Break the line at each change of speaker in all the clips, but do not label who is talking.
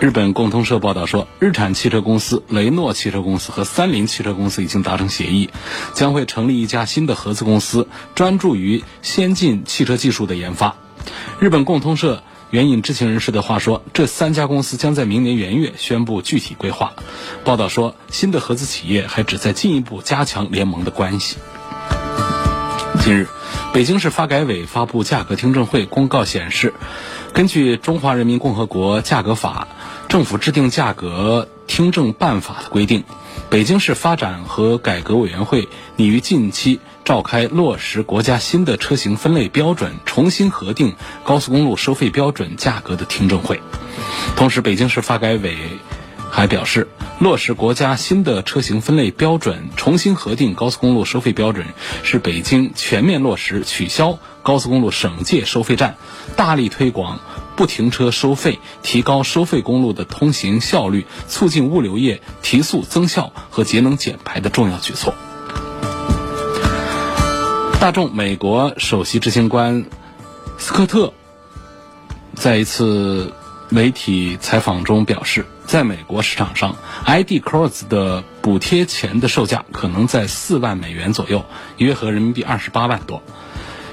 日本共同社报道说，日产汽车公司、雷诺汽车公司和三菱汽车公司已经达成协议，将会成立一家新的合资公司，专注于先进汽车技术的研发。日本共同社援引知情人士的话说，这三家公司将在明年元月宣布具体规划。报道说，新的合资企业还旨在进一步加强联盟的关系。近日，北京市发改委发布价格听证会公告显示，根据《中华人民共和国价格法》，政府制定价格听证办法的规定，北京市发展和改革委员会拟于近期召开落实国家新的车型分类标准、重新核定高速公路收费标准价格的听证会。同时，北京市发改委。还表示，落实国家新的车型分类标准，重新核定高速公路收费标准，是北京全面落实取消高速公路省界收费站，大力推广不停车收费，提高收费公路的通行效率，促进物流业提速增效和节能减排的重要举措。大众美国首席执行官斯科特在一次媒体采访中表示。在美国市场上，ID. Cross 的补贴前的售价可能在四万美元左右，约合人民币二十八万多。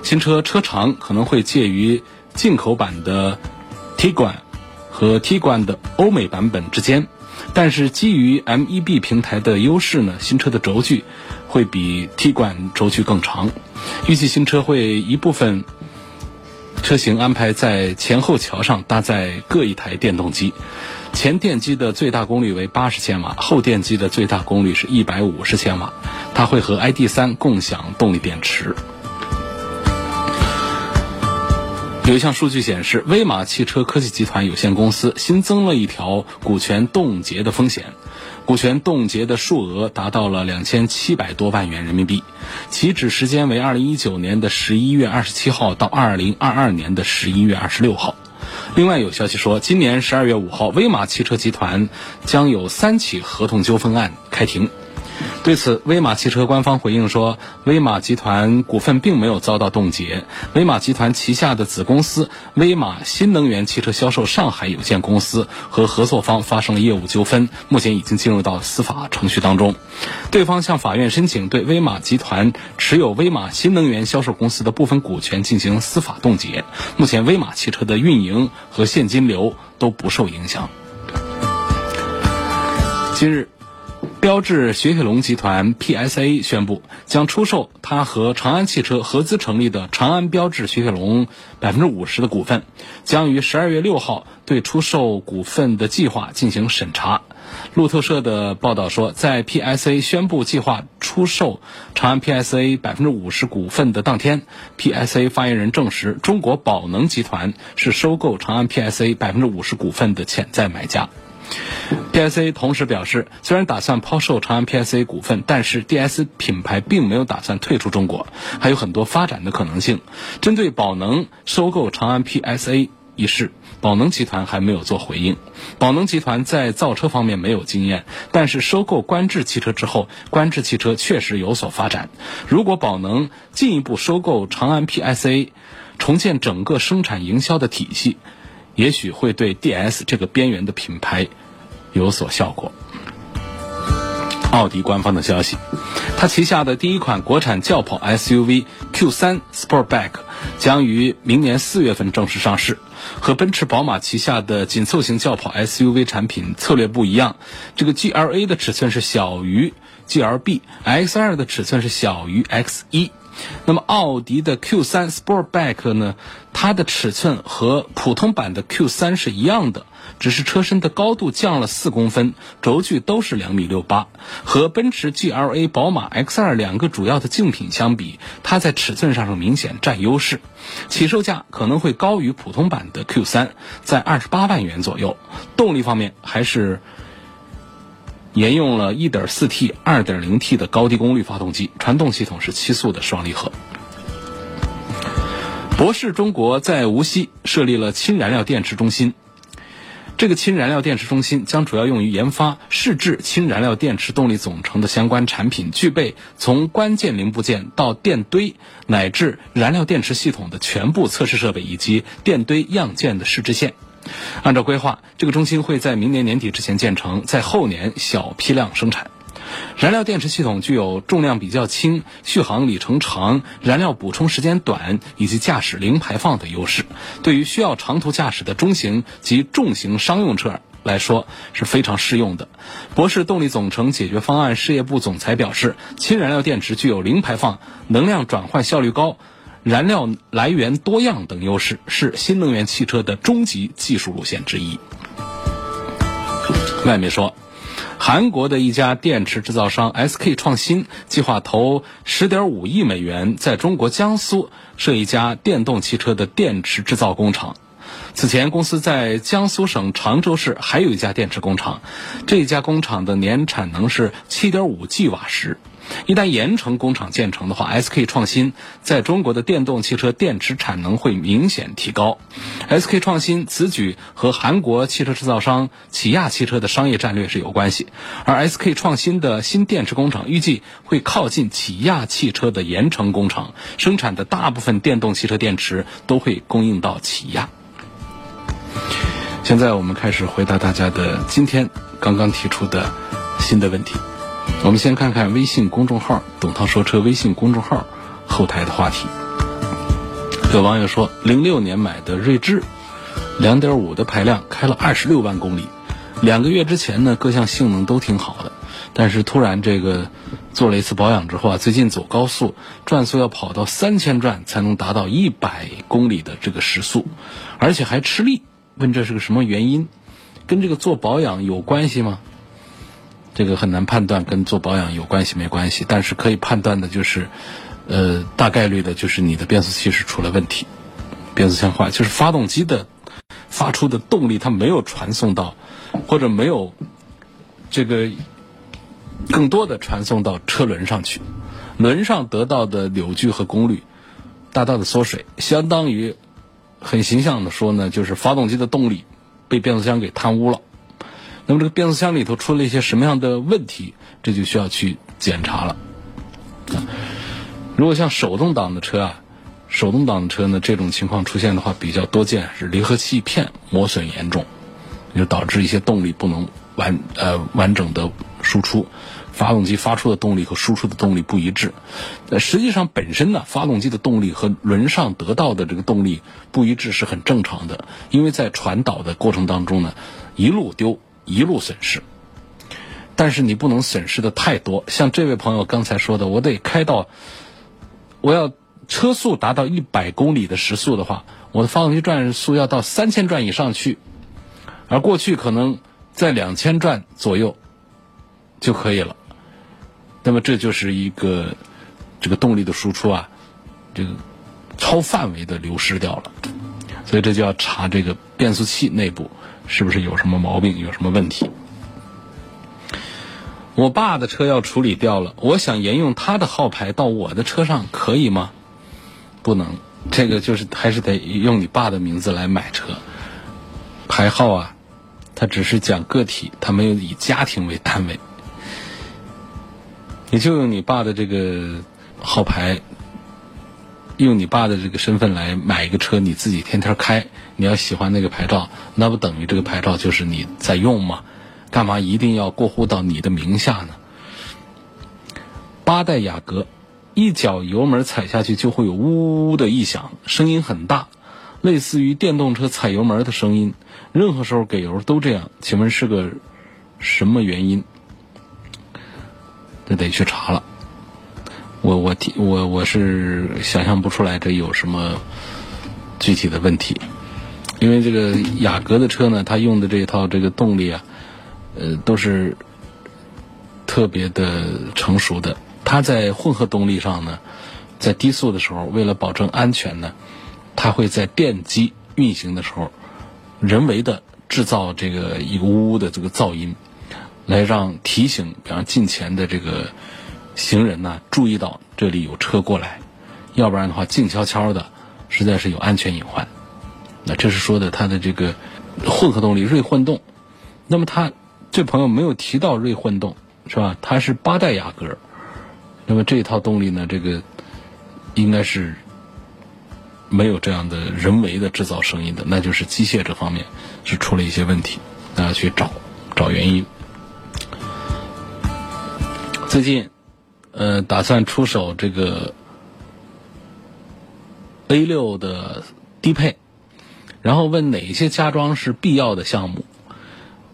新车车长可能会介于进口版的 Tiguan 和 Tiguan 的欧美版本之间，但是基于 MEB 平台的优势呢，新车的轴距会比 Tiguan 轴距更长。预计新车会一部分车型安排在前后桥上搭载各一台电动机。前电机的最大功率为八十千瓦，后电机的最大功率是一百五十千瓦。它会和 ID.3 共享动力电池。有一项数据显示，威马汽车科技集团有限公司新增了一条股权冻结的风险，股权冻结的数额达到了两千七百多万元人民币，起止时间为二零一九年的十一月二十七号到二零二二年的十一月二十六号。另外有消息说，今年十二月五号，威马汽车集团将有三起合同纠纷案开庭。对此，威马汽车官方回应说，威马集团股份并没有遭到冻结。威马集团旗下的子公司威马新能源汽车销售上海有限公司和合作方发生了业务纠纷，目前已经进入到司法程序当中。对方向法院申请对威马集团持有威马新能源销售公司的部分股权进行司法冻结。目前，威马汽车的运营和现金流都不受影响。今日。标致雪铁龙集团 PSA 宣布，将出售它和长安汽车合资成立的长安标致雪铁龙百分之五十的股份，将于十二月六号对出售股份的计划进行审查。路透社的报道说，在 PSA 宣布计划出售长安 PSA 百分之五十股份的当天，PSA 发言人证实，中国宝能集团是收购长安 PSA 百分之五十股份的潜在买家。PSA 同时表示，虽然打算抛售长安 PSA 股份，但是 DS 品牌并没有打算退出中国，还有很多发展的可能性。针对宝能收购长安 PSA 一事，宝能集团还没有做回应。宝能集团在造车方面没有经验，但是收购观致汽车之后，观致汽车确实有所发展。如果宝能进一步收购长安 PSA，重建整个生产营销的体系。也许会对 DS 这个边缘的品牌有所效果。奥迪官方的消息，它旗下的第一款国产轿跑 SUV Q3 Sportback 将于明年四月份正式上市。和奔驰、宝马旗下的紧凑型轿跑 SUV 产品策略不一样，这个 GLA 的尺寸是小于 GLB，X2 的尺寸是小于 X1。那么奥迪的 Q3 Sportback 呢，它的尺寸和普通版的 Q3 是一样的，只是车身的高度降了四公分，轴距都是两米六八。和奔驰 GLA、宝马 X2 两个主要的竞品相比，它在尺寸上是明显占优势。起售价可能会高于普通版的 Q3，在二十八万元左右。动力方面还是。沿用了 1.4T、2.0T 的高低功率发动机，传动系统是七速的双离合。博世中国在无锡设立了氢燃料电池中心，这个氢燃料电池中心将主要用于研发试制氢燃料电池动力总成的相关产品，具备从关键零部件到电堆乃至燃料电池系统的全部测试设备以及电堆样件的试制线。按照规划，这个中心会在明年年底之前建成，在后年小批量生产。燃料电池系统具有重量比较轻、续航里程长、燃料补充时间短以及驾驶零排放的优势，对于需要长途驾驶的中型及重型商用车来说是非常适用的。博世动力总成解决方案事业部总裁表示，氢燃料电池具有零排放、能量转换效率高。燃料来源多样等优势是新能源汽车的终极技术路线之一。外面说，韩国的一家电池制造商 SK 创新计划投十点五亿美元，在中国江苏设一家电动汽车的电池制造工厂。此前，公司在江苏省常州市还有一家电池工厂，这家工厂的年产能是七点五 G 瓦时。一旦盐城工厂建成的话，SK 创新在中国的电动汽车电池产能会明显提高。SK 创新此举和韩国汽车制造商起亚汽车的商业战略是有关系，而 SK 创新的新电池工厂预计会靠近起亚汽车的盐城工厂，生产的大部分电动汽车电池都会供应到起亚。现在我们开始回答大家的今天刚刚提出的新的问题。我们先看看微信公众号“董涛说车”微信公众号后台的话题。有网友说，零六年买的锐志，两点五的排量，开了二十六万公里。两个月之前呢，各项性能都挺好的，但是突然这个做了一次保养之后啊，最近走高速，转速要跑到三千转才能达到一百公里的这个时速，而且还吃力。问这是个什么原因？跟这个做保养有关系吗？这个很难判断，跟做保养有关系没关系，但是可以判断的就是，呃，大概率的就是你的变速器是出了问题，变速箱坏，就是发动机的发出的动力它没有传送到，或者没有这个更多的传送到车轮上去，轮上得到的扭矩和功率大大的缩水，相当于很形象的说呢，就是发动机的动力被变速箱给贪污了。那么这个变速箱里头出了一些什么样的问题？这就需要去检查了。如果像手动挡的车啊，手动挡的车呢，这种情况出现的话比较多见，是离合器片磨损严重，就导致一些动力不能完呃完整的输出，发动机发出的动力和输出的动力不一致。实际上本身呢，发动机的动力和轮上得到的这个动力不一致是很正常的，因为在传导的过程当中呢，一路丢。一路损失，但是你不能损失的太多。像这位朋友刚才说的，我得开到，我要车速达到一百公里的时速的话，我的发动机转速要到三千转以上去，而过去可能在两千转左右就可以了。那么这就是一个这个动力的输出啊，这个超范围的流失掉了，所以这就要查这个变速器内部。是不是有什么毛病，有什么问题？我爸的车要处理掉了，我想沿用他的号牌到我的车上，可以吗？不能，这个就是还是得用你爸的名字来买车。牌号啊，它只是讲个体，它没有以家庭为单位。你就用你爸的这个号牌。用你爸的这个身份来买一个车，你自己天天开，你要喜欢那个牌照，那不等于这个牌照就是你在用吗？干嘛一定要过户到你的名下呢？八代雅阁，一脚油门踩下去就会有呜呜的异响，声音很大，类似于电动车踩油门的声音。任何时候给油都这样，请问是个什么原因？这得去查了。我我我我是想象不出来这有什么具体的问题，因为这个雅阁的车呢，它用的这一套这个动力啊，呃，都是特别的成熟的。它在混合动力上呢，在低速的时候，为了保证安全呢，它会在电机运行的时候，人为的制造这个一个呜呜的这个噪音，来让提醒，比方近前的这个。行人呢，注意到这里有车过来，要不然的话静悄悄的，实在是有安全隐患。那这是说的它的这个混合动力锐混动。那么他这朋友没有提到锐混动，是吧？它是八代雅阁。那么这一套动力呢，这个应该是没有这样的人为的制造声音的，那就是机械这方面是出了一些问题，大家去找找原因。最近。呃，打算出手这个 A 六的低配，然后问哪些加装是必要的项目。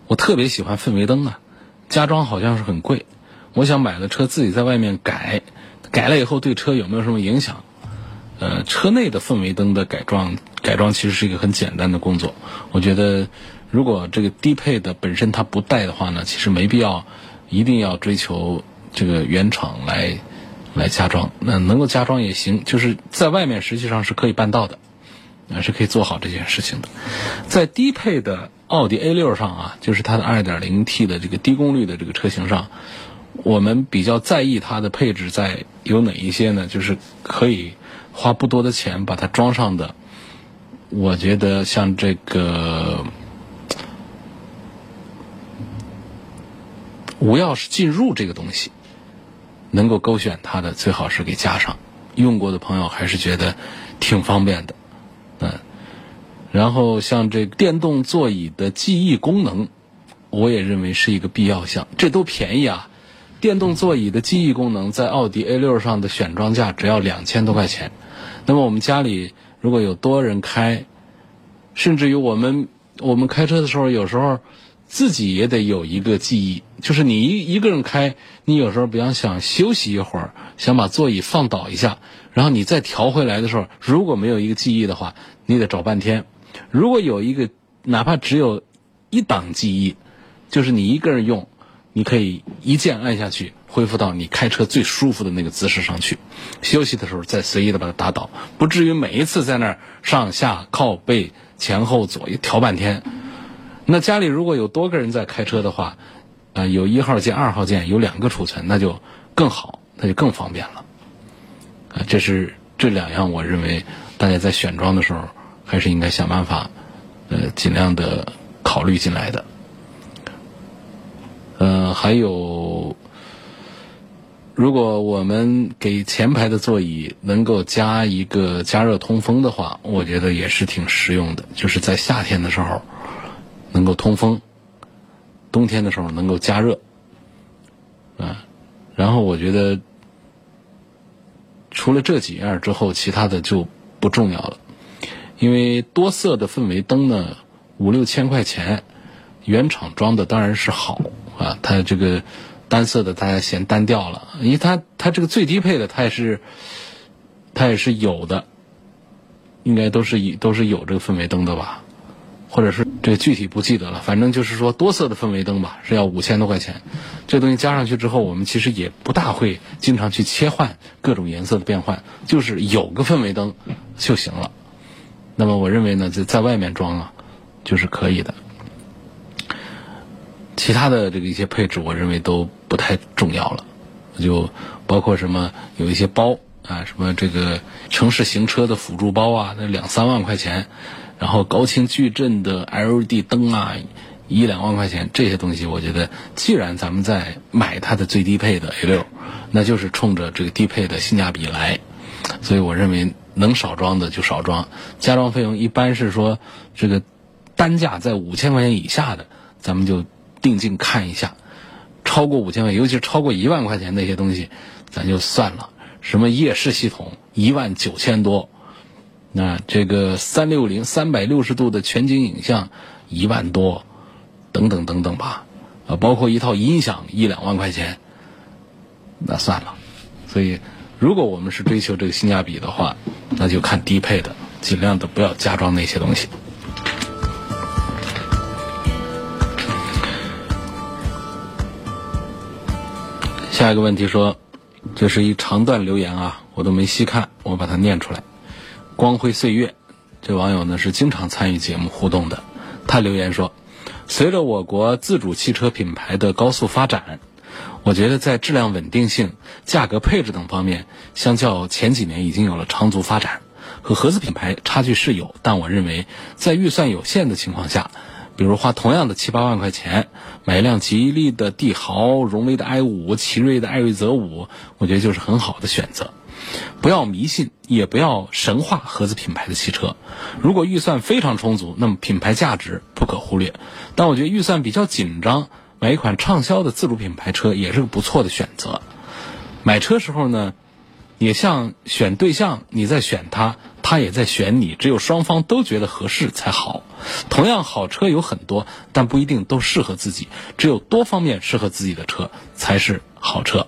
我特别喜欢氛围灯啊，加装好像是很贵。我想买了车自己在外面改，改了以后对车有没有什么影响？呃，车内的氛围灯的改装，改装其实是一个很简单的工作。我觉得，如果这个低配的本身它不带的话呢，其实没必要一定要追求。这个原厂来来加装，那能够加装也行，就是在外面实际上是可以办到的，啊是可以做好这件事情的。在低配的奥迪 A 六上啊，就是它的 2.0T 的这个低功率的这个车型上，我们比较在意它的配置在有哪一些呢？就是可以花不多的钱把它装上的。我觉得像这个。无钥匙进入这个东西，能够勾选它的最好是给加上。用过的朋友还是觉得挺方便的，嗯。然后像这电动座椅的记忆功能，我也认为是一个必要项。这都便宜啊！电动座椅的记忆功能在奥迪 A 六上的选装价只要两千多块钱。那么我们家里如果有多人开，甚至于我们我们开车的时候，有时候。自己也得有一个记忆，就是你一一个人开，你有时候比方想休息一会儿，想把座椅放倒一下，然后你再调回来的时候，如果没有一个记忆的话，你得找半天。如果有一个，哪怕只有一档记忆，就是你一个人用，你可以一键按下去，恢复到你开车最舒服的那个姿势上去。休息的时候再随意的把它打倒，不至于每一次在那儿上下靠背前后左右调半天。那家里如果有多个人在开车的话，啊，有一号键、二号键，有两个储存，那就更好，那就更方便了。啊，这是这两样，我认为大家在选装的时候还是应该想办法，呃，尽量的考虑进来的。呃，还有，如果我们给前排的座椅能够加一个加热通风的话，我觉得也是挺实用的，就是在夏天的时候。能够通风，冬天的时候能够加热，啊，然后我觉得除了这几样之后，其他的就不重要了，因为多色的氛围灯呢，五六千块钱，原厂装的当然是好啊，它这个单色的大家嫌单调了，因为它它这个最低配的它也是它也是有的，应该都是以都是有这个氛围灯的吧。或者是这具体不记得了，反正就是说多色的氛围灯吧，是要五千多块钱。这东西加上去之后，我们其实也不大会经常去切换各种颜色的变换，就是有个氛围灯就行了。那么我认为呢，在在外面装啊，就是可以的。其他的这个一些配置，我认为都不太重要了，就包括什么有一些包啊，什么这个城市行车的辅助包啊，那两三万块钱。然后高清矩阵的 LED 灯啊，一两万块钱这些东西，我觉得既然咱们在买它的最低配的 A 六，那就是冲着这个低配的性价比来，所以我认为能少装的就少装，加装费用一般是说这个单价在五千块钱以下的，咱们就定睛看一下，超过五千块，尤其是超过一万块钱那些东西，咱就算了。什么夜视系统一万九千多。那这个三六零三百六十度的全景影像一万多，等等等等吧，啊，包括一套音响一两万块钱，那算了。所以如果我们是追求这个性价比的话，那就看低配的，尽量的不要加装那些东西。下一个问题说，这是一长段留言啊，我都没细看，我把它念出来。光辉岁月，这网友呢是经常参与节目互动的，他留言说，随着我国自主汽车品牌的高速发展，我觉得在质量稳定性、价格配置等方面，相较前几年已经有了长足发展。和合资品牌差距是有，但我认为在预算有限的情况下。比如花同样的七八万块钱买一辆吉利的帝豪、荣威的 i 五、奇瑞的艾瑞泽五，我觉得就是很好的选择。不要迷信，也不要神话合资品牌的汽车。如果预算非常充足，那么品牌价值不可忽略。但我觉得预算比较紧张，买一款畅销的自主品牌车也是个不错的选择。买车时候呢，也像选对象，你在选他。他也在选你，只有双方都觉得合适才好。同样，好车有很多，但不一定都适合自己。只有多方面适合自己的车才是好车。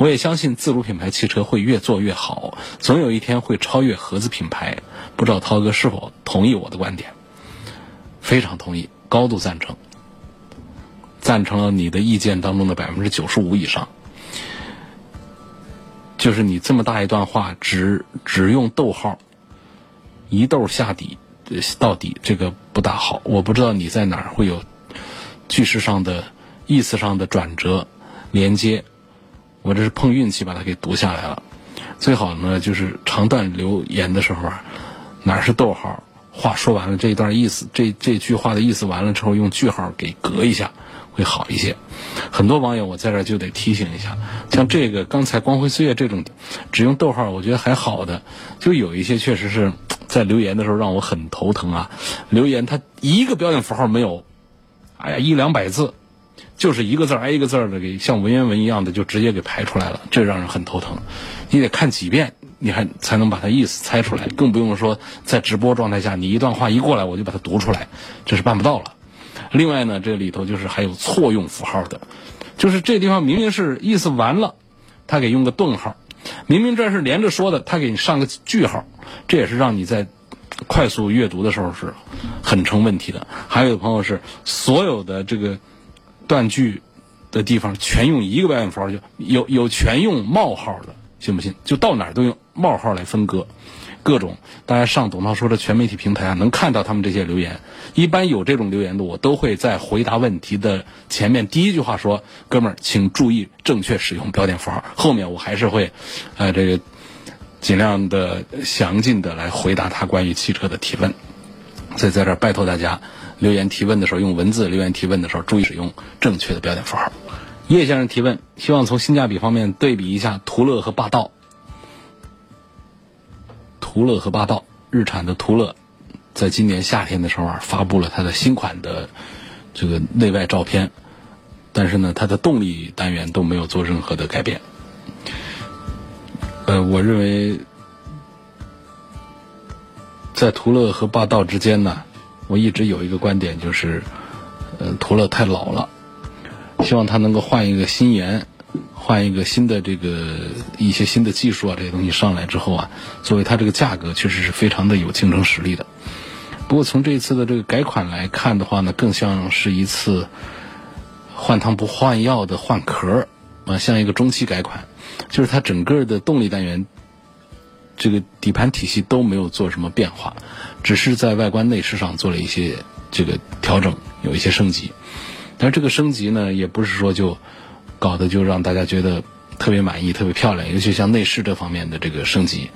我也相信自主品牌汽车会越做越好，总有一天会超越合资品牌。不知道涛哥是否同意我的观点？非常同意，高度赞成，赞成了你的意见当中的百分之九十五以上。就是你这么大一段话，只只用逗号。一逗下底，到底这个不大好。我不知道你在哪儿会有句式上的、意思上的转折、连接。我这是碰运气把它给读下来了。最好呢，就是长段留言的时候啊，哪是逗号，话说完了这一段意思，这这句话的意思完了之后，用句号给隔一下，会好一些。很多网友我在这就得提醒一下，像这个刚才光辉岁月这种只用逗号，我觉得还好的，就有一些确实是。在留言的时候让我很头疼啊！留言他一个标点符号没有，哎呀一两百字，就是一个字挨一个字的给像文言文一样的就直接给排出来了，这让人很头疼。你得看几遍，你还才能把它意思猜出来，更不用说在直播状态下，你一段话一过来我就把它读出来，这是办不到了。另外呢，这里头就是还有错用符号的，就是这地方明明是意思完了，他给用个顿号。明明这是连着说的，他给你上个句号，这也是让你在快速阅读的时候是很成问题的。还有的朋友是所有的这个断句的地方全用一个标点符号，就有有全用冒号的，信不信？就到哪儿都用冒号来分割。各种，大家上董涛说的全媒体平台啊，能看到他们这些留言。一般有这种留言的，我都会在回答问题的前面第一句话说：“哥们儿，请注意正确使用标点符号。”后面我还是会，呃，这个尽量的详尽的来回答他关于汽车的提问。所以在这儿拜托大家，留言提问的时候用文字留言提问的时候注意使用正确的标点符号。叶先生提问，希望从性价比方面对比一下途乐和霸道。途乐和霸道，日产的途乐，在今年夏天的时候啊，发布了它的新款的这个内外照片，但是呢，它的动力单元都没有做任何的改变。呃，我认为在途乐和霸道之间呢，我一直有一个观点，就是，呃，途乐太老了，希望它能够换一个新颜。换一个新的这个一些新的技术啊，这些东西上来之后啊，作为它这个价格确实是非常的有竞争实力的。不过从这一次的这个改款来看的话呢，更像是一次换汤不换药的换壳啊，像一个中期改款，就是它整个的动力单元、这个底盘体系都没有做什么变化，只是在外观内饰上做了一些这个调整，有一些升级。但是这个升级呢，也不是说就。搞得就让大家觉得特别满意、特别漂亮，尤其像内饰这方面的这个升级。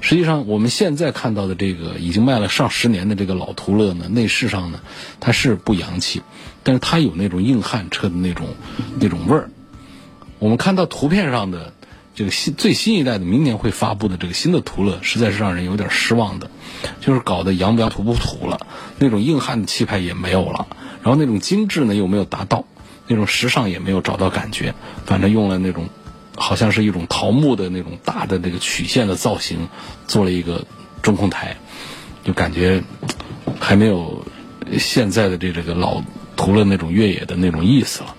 实际上，我们现在看到的这个已经卖了上十年的这个老途乐呢，内饰上呢，它是不洋气，但是它有那种硬汉车的那种那种味儿。我们看到图片上的这个新最新一代的明年会发布的这个新的途乐，实在是让人有点失望的，就是搞得洋不洋、土不土了，那种硬汉的气派也没有了，然后那种精致呢又没有达到。那种时尚也没有找到感觉，反正用了那种，好像是一种桃木的那种大的那个曲线的造型，做了一个中控台，就感觉还没有现在的这这个老途乐那种越野的那种意思了。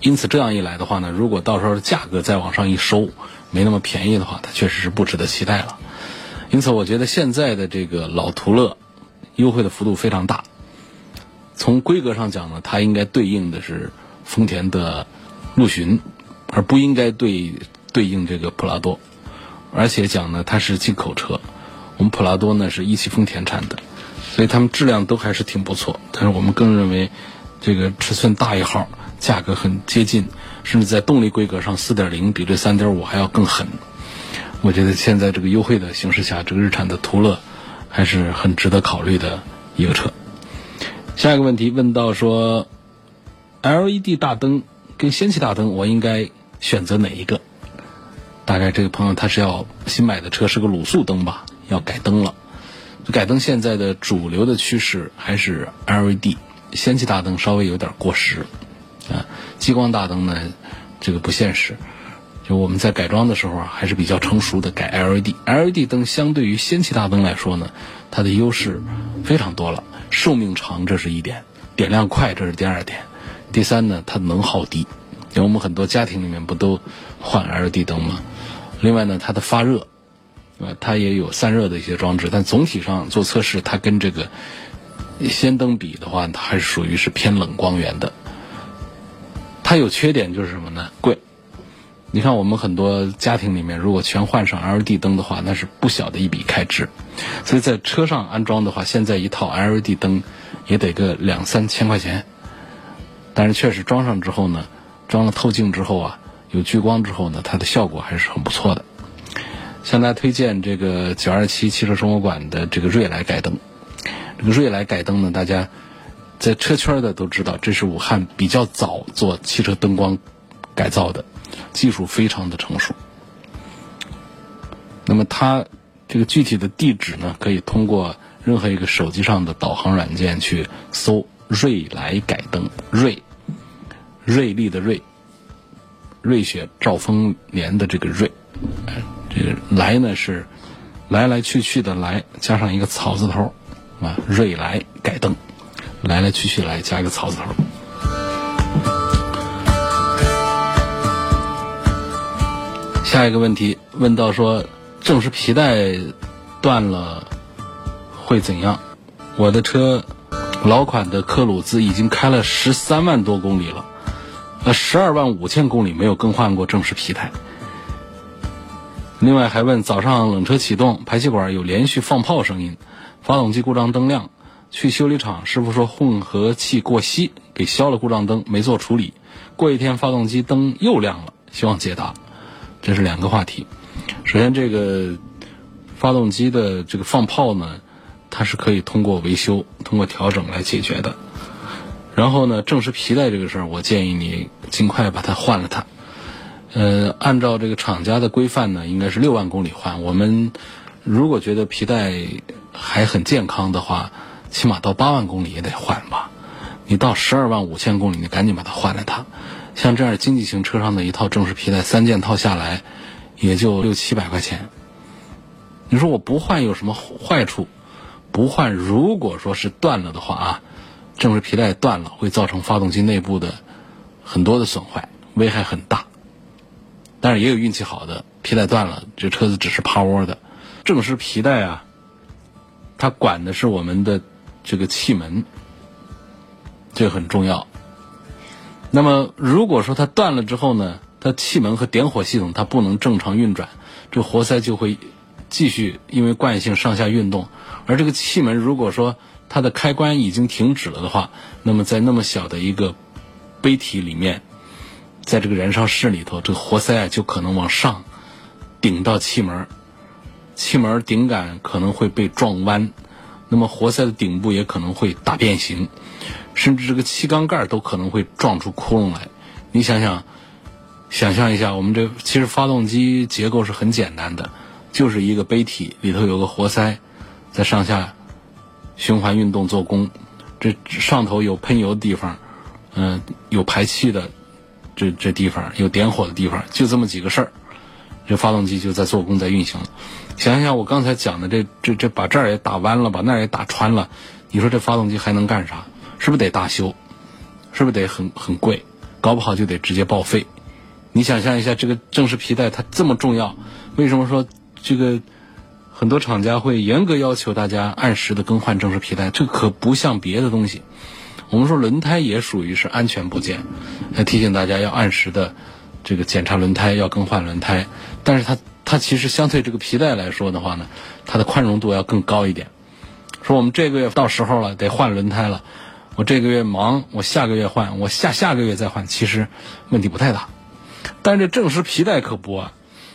因此这样一来的话呢，如果到时候价格再往上一收，没那么便宜的话，它确实是不值得期待了。因此，我觉得现在的这个老途乐优惠的幅度非常大。从规格上讲呢，它应该对应的是丰田的陆巡，而不应该对对应这个普拉多。而且讲呢，它是进口车，我们普拉多呢是一汽丰田产的，所以它们质量都还是挺不错。但是我们更认为，这个尺寸大一号，价格很接近，甚至在动力规格上，四点零比这三点五还要更狠。我觉得现在这个优惠的形势下，这个日产的途乐还是很值得考虑的一个车。下一个问题问到说，LED 大灯跟氙气大灯，我应该选择哪一个？大概这个朋友他是要新买的车是个卤素灯吧，要改灯了。改灯现在的主流的趋势还是 LED，氙气大灯稍微有点过时啊，激光大灯呢这个不现实。就我们在改装的时候啊，还是比较成熟的改 LED。LED 灯相对于氙气大灯来说呢，它的优势非常多了。寿命长，这是一点；点亮快，这是第二点。第三呢，它能耗低。因为我们很多家庭里面不都换 LED 灯吗？另外呢，它的发热，呃，它也有散热的一些装置。但总体上做测试，它跟这个氙灯比的话，它还是属于是偏冷光源的。它有缺点就是什么呢？贵。你看，我们很多家庭里面，如果全换上 LED 灯的话，那是不小的一笔开支。所以在车上安装的话，现在一套 LED 灯也得个两三千块钱。但是确实装上之后呢，装了透镜之后啊，有聚光之后呢，它的效果还是很不错的。向大家推荐这个九二七汽车生活馆的这个瑞来改灯。这个瑞来改灯呢，大家在车圈的都知道，这是武汉比较早做汽车灯光改造的。技术非常的成熟，那么它这个具体的地址呢，可以通过任何一个手机上的导航软件去搜“瑞来改灯”，瑞，瑞丽的瑞，瑞雪兆丰年的这个瑞，这个来呢是来来去去的来，加上一个草字头，啊，瑞来改灯，来来去去来加一个草字头。下一个问题问到说，正时皮带断了会怎样？我的车老款的科鲁兹已经开了十三万多公里了，呃，十二万五千公里没有更换过正时皮带。另外还问早上冷车启动，排气管有连续放炮声音，发动机故障灯亮，去修理厂师傅说混合气过稀，给消了故障灯，没做处理。过一天发动机灯又亮了，希望解答。这是两个话题。首先，这个发动机的这个放炮呢，它是可以通过维修、通过调整来解决的。然后呢，正时皮带这个事儿，我建议你尽快把它换了它。呃，按照这个厂家的规范呢，应该是六万公里换。我们如果觉得皮带还很健康的话，起码到八万公里也得换吧。你到十二万五千公里，你赶紧把它换了它。像这样经济型车上的一套正时皮带三件套下来，也就六七百块钱。你说我不换有什么坏处？不换，如果说是断了的话啊，正时皮带断了会造成发动机内部的很多的损坏，危害很大。但是也有运气好的，皮带断了，这车子只是趴窝的。正时皮带啊，它管的是我们的这个气门，这很重要。那么，如果说它断了之后呢，它气门和点火系统它不能正常运转，这活塞就会继续因为惯性上下运动。而这个气门如果说它的开关已经停止了的话，那么在那么小的一个杯体里面，在这个燃烧室里头，这个活塞啊就可能往上顶到气门，气门顶杆可能会被撞弯，那么活塞的顶部也可能会大变形。甚至这个气缸盖都可能会撞出窟窿来，你想想，想象一下，我们这其实发动机结构是很简单的，就是一个杯体里头有个活塞，在上下循环运动做功，这上头有喷油的地方，嗯，有排气的这这地方，有点火的地方，就这么几个事儿，这发动机就在做工在运行了。想想我刚才讲的这这这把这儿也打弯了，把那儿也打穿了，你说这发动机还能干啥？是不是得大修？是不是得很很贵？搞不好就得直接报废。你想象一下，这个正时皮带它这么重要，为什么说这个很多厂家会严格要求大家按时的更换正时皮带？这可不像别的东西。我们说轮胎也属于是安全部件，还提醒大家要按时的这个检查轮胎，要更换轮胎。但是它它其实相对这个皮带来说的话呢，它的宽容度要更高一点。说我们这个月到时候了，得换轮胎了。我这个月忙，我下个月换，我下下个月再换，其实问题不太大。但是这正时皮带可不啊！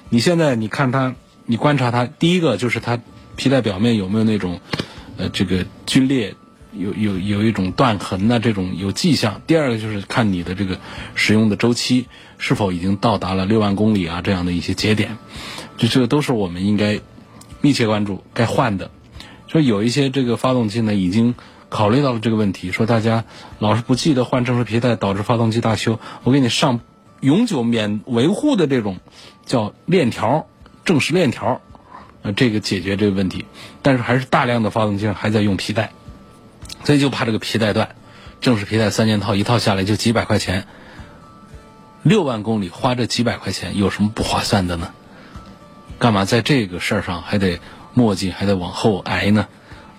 你现在你看它，你观察它，第一个就是它皮带表面有没有那种呃这个龟裂。有有有一种断痕呐，这种有迹象。第二个就是看你的这个使用的周期是否已经到达了六万公里啊这样的一些节点，这这个都是我们应该密切关注该换的。说有一些这个发动机呢已经考虑到了这个问题，说大家老是不记得换正时皮带，导致发动机大修。我给你上永久免维护的这种叫链条正时链条，呃，这个解决这个问题。但是还是大量的发动机上还在用皮带。所以就怕这个皮带断，正式皮带三件套一套下来就几百块钱，六万公里花这几百块钱有什么不划算的呢？干嘛在这个事儿上还得墨迹，还得往后挨呢？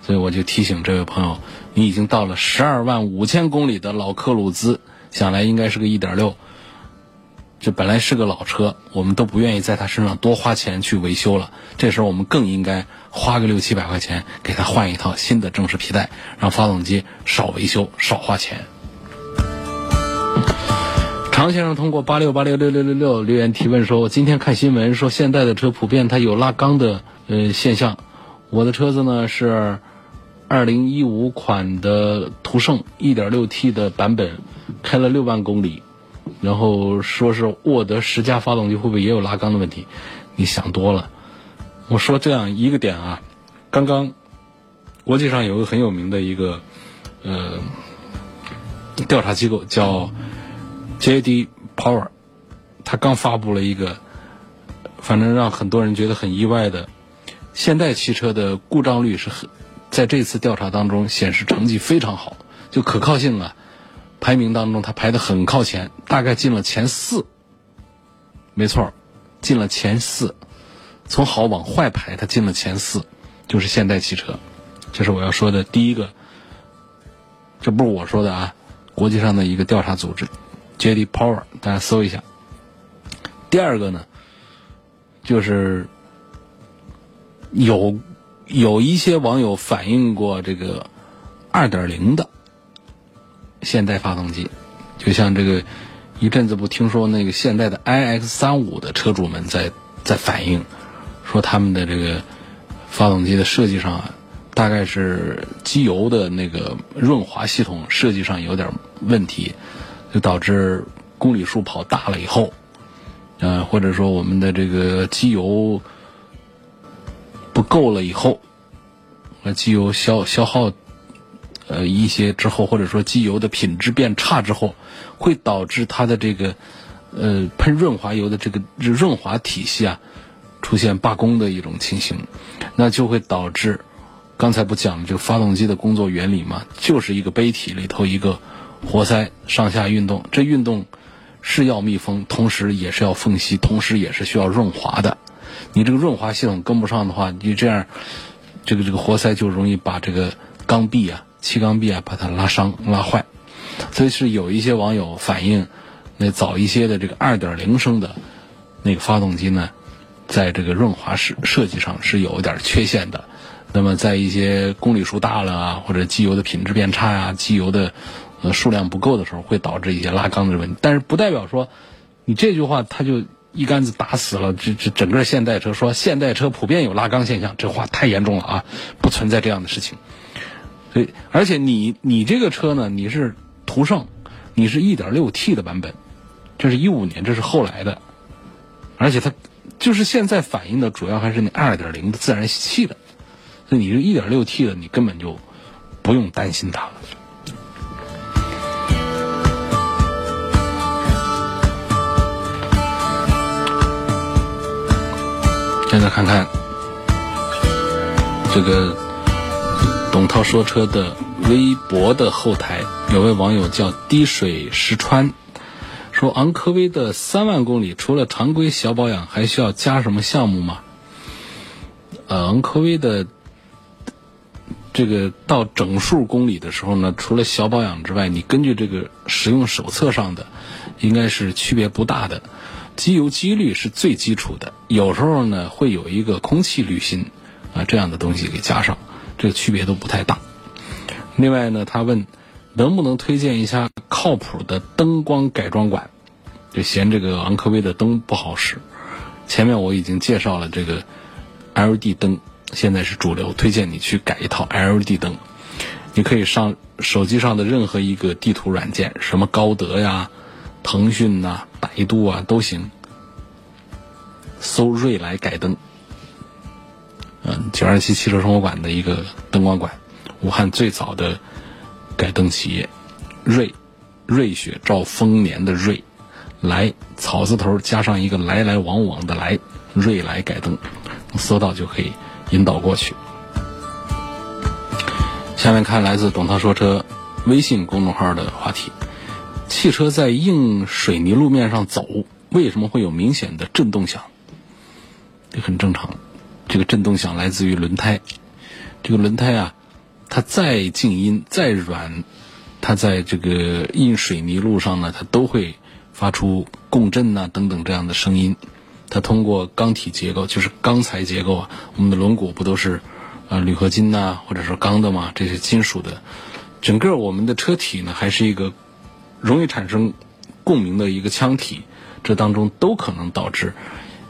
所以我就提醒这位朋友，你已经到了十二万五千公里的老克鲁兹，想来应该是个一点六。这本来是个老车，我们都不愿意在它身上多花钱去维修了。这时候我们更应该花个六七百块钱给它换一套新的正时皮带，让发动机少维修、少花钱。常先生通过八六八六六六六六留言提问说：“我今天看新闻说，现代的车普遍它有拉缸的呃现象。我的车子呢是二零一五款的途胜一点六 T 的版本，开了六万公里。”然后说是沃德十佳发动机会不会也有拉缸的问题？你想多了。我说这样一个点啊，刚刚国际上有个很有名的一个呃调查机构叫 J.D. Power，他刚发布了一个，反正让很多人觉得很意外的，现代汽车的故障率是很在这次调查当中显示成绩非常好，就可靠性啊。排名当中，它排的很靠前，大概进了前四。没错，进了前四。从好往坏排，它进了前四，就是现代汽车。这是我要说的第一个。这不是我说的啊，国际上的一个调查组织，J.D. Power，大家搜一下。第二个呢，就是有有一些网友反映过这个二点零的。现代发动机，就像这个一阵子不听说那个现代的 iX 三五的车主们在在反映，说他们的这个发动机的设计上啊，大概是机油的那个润滑系统设计上有点问题，就导致公里数跑大了以后，呃，或者说我们的这个机油不够了以后，那，机油消消耗。呃，一些之后，或者说机油的品质变差之后，会导致它的这个呃喷润滑油的这个润滑体系啊出现罢工的一种情形，那就会导致刚才不讲这个发动机的工作原理嘛，就是一个杯体里头一个活塞上下运动，这运动是要密封，同时也是要缝隙，同时也是需要润滑的。你这个润滑系统跟不上的话，你这样这个这个活塞就容易把这个缸壁啊。气缸壁啊，把它拉伤、拉坏，所以是有一些网友反映，那早一些的这个二点零升的那个发动机呢，在这个润滑设设计上是有点缺陷的。那么在一些公里数大了啊，或者机油的品质变差呀，机油的呃数量不够的时候，会导致一些拉缸的问题。但是不代表说你这句话他就一竿子打死了这这整个现代车，说现代车普遍有拉缸现象，这话太严重了啊！不存在这样的事情。所以，而且你你这个车呢，你是途胜，你是一点六 T 的版本，这是一五年，这是后来的，而且它就是现在反映的主要还是那二点零的自然吸气的，所以你是一点六 T 的，你根本就不用担心它了。现在看看这个。董涛说车的微博的后台有位网友叫滴水石穿，说昂科威的三万公里除了常规小保养，还需要加什么项目吗？呃，昂科威的这个到整数公里的时候呢，除了小保养之外，你根据这个使用手册上的，应该是区别不大的。机油机滤是最基础的，有时候呢会有一个空气滤芯啊这样的东西给加上，这个区别都不太大。另外呢，他问能不能推荐一下靠谱的灯光改装馆，就嫌这个昂科威的灯不好使。前面我已经介绍了这个 LED 灯，现在是主流，推荐你去改一套 LED 灯。你可以上手机上的任何一个地图软件，什么高德呀。腾讯呐、百度啊都行，搜瑞来改灯，嗯，九二七汽车生活馆的一个灯光馆，武汉最早的改灯企业，瑞，瑞雪兆丰年的瑞，来草字头加上一个来来往往的来，瑞来改灯，搜到就可以引导过去。下面看来自董涛说车微信公众号的话题。汽车在硬水泥路面上走，为什么会有明显的震动响？这很正常，这个震动响来自于轮胎。这个轮胎啊，它再静音、再软，它在这个硬水泥路上呢，它都会发出共振呐等等这样的声音。它通过钢体结构，就是钢材结构啊，我们的轮毂不都是呃铝合金呐，或者说钢的嘛？这些金属的，整个我们的车体呢，还是一个。容易产生共鸣的一个腔体，这当中都可能导致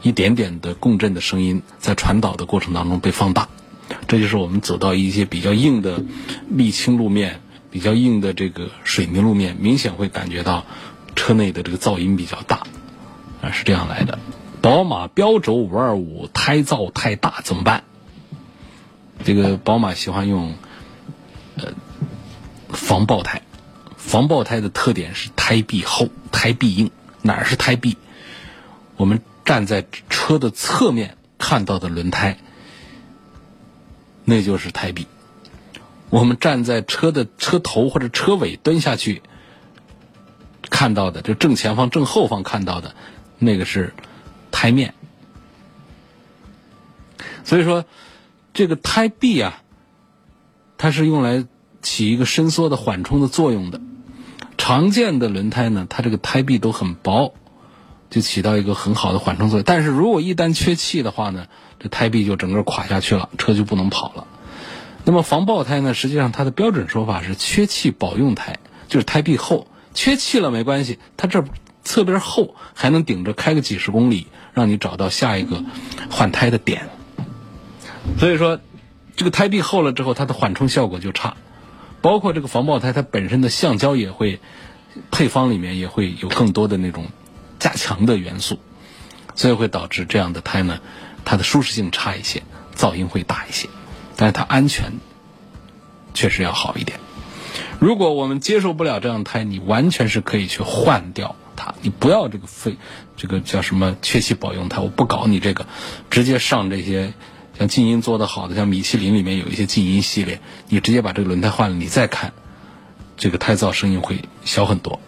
一点点的共振的声音在传导的过程当中被放大。这就是我们走到一些比较硬的沥青路面、比较硬的这个水泥路面，明显会感觉到车内的这个噪音比较大，啊，是这样来的。宝马标轴五二五胎噪太大怎么办？这个宝马喜欢用呃防爆胎。防爆胎的特点是胎壁厚、胎壁硬。哪儿是胎壁？我们站在车的侧面看到的轮胎，那就是胎壁。我们站在车的车头或者车尾蹲下去看到的，就正前方、正后方看到的，那个是胎面。所以说，这个胎壁啊，它是用来起一个伸缩的缓冲的作用的。常见的轮胎呢，它这个胎壁都很薄，就起到一个很好的缓冲作用。但是如果一旦缺气的话呢，这胎壁就整个垮下去了，车就不能跑了。那么防爆胎呢，实际上它的标准说法是缺气保用胎，就是胎壁厚，缺气了没关系，它这侧边厚还能顶着开个几十公里，让你找到下一个换胎的点。所以说，这个胎壁厚了之后，它的缓冲效果就差。包括这个防爆胎，它本身的橡胶也会配方里面也会有更多的那种加强的元素，所以会导致这样的胎呢，它的舒适性差一些，噪音会大一些，但是它安全确实要好一点。如果我们接受不了这样胎，你完全是可以去换掉它，你不要这个废这个叫什么缺气保用胎，我不搞你这个，直接上这些。像静音做得好的，像米其林里面有一些静音系列，你直接把这个轮胎换了，你再看，这个胎噪声音会小很多。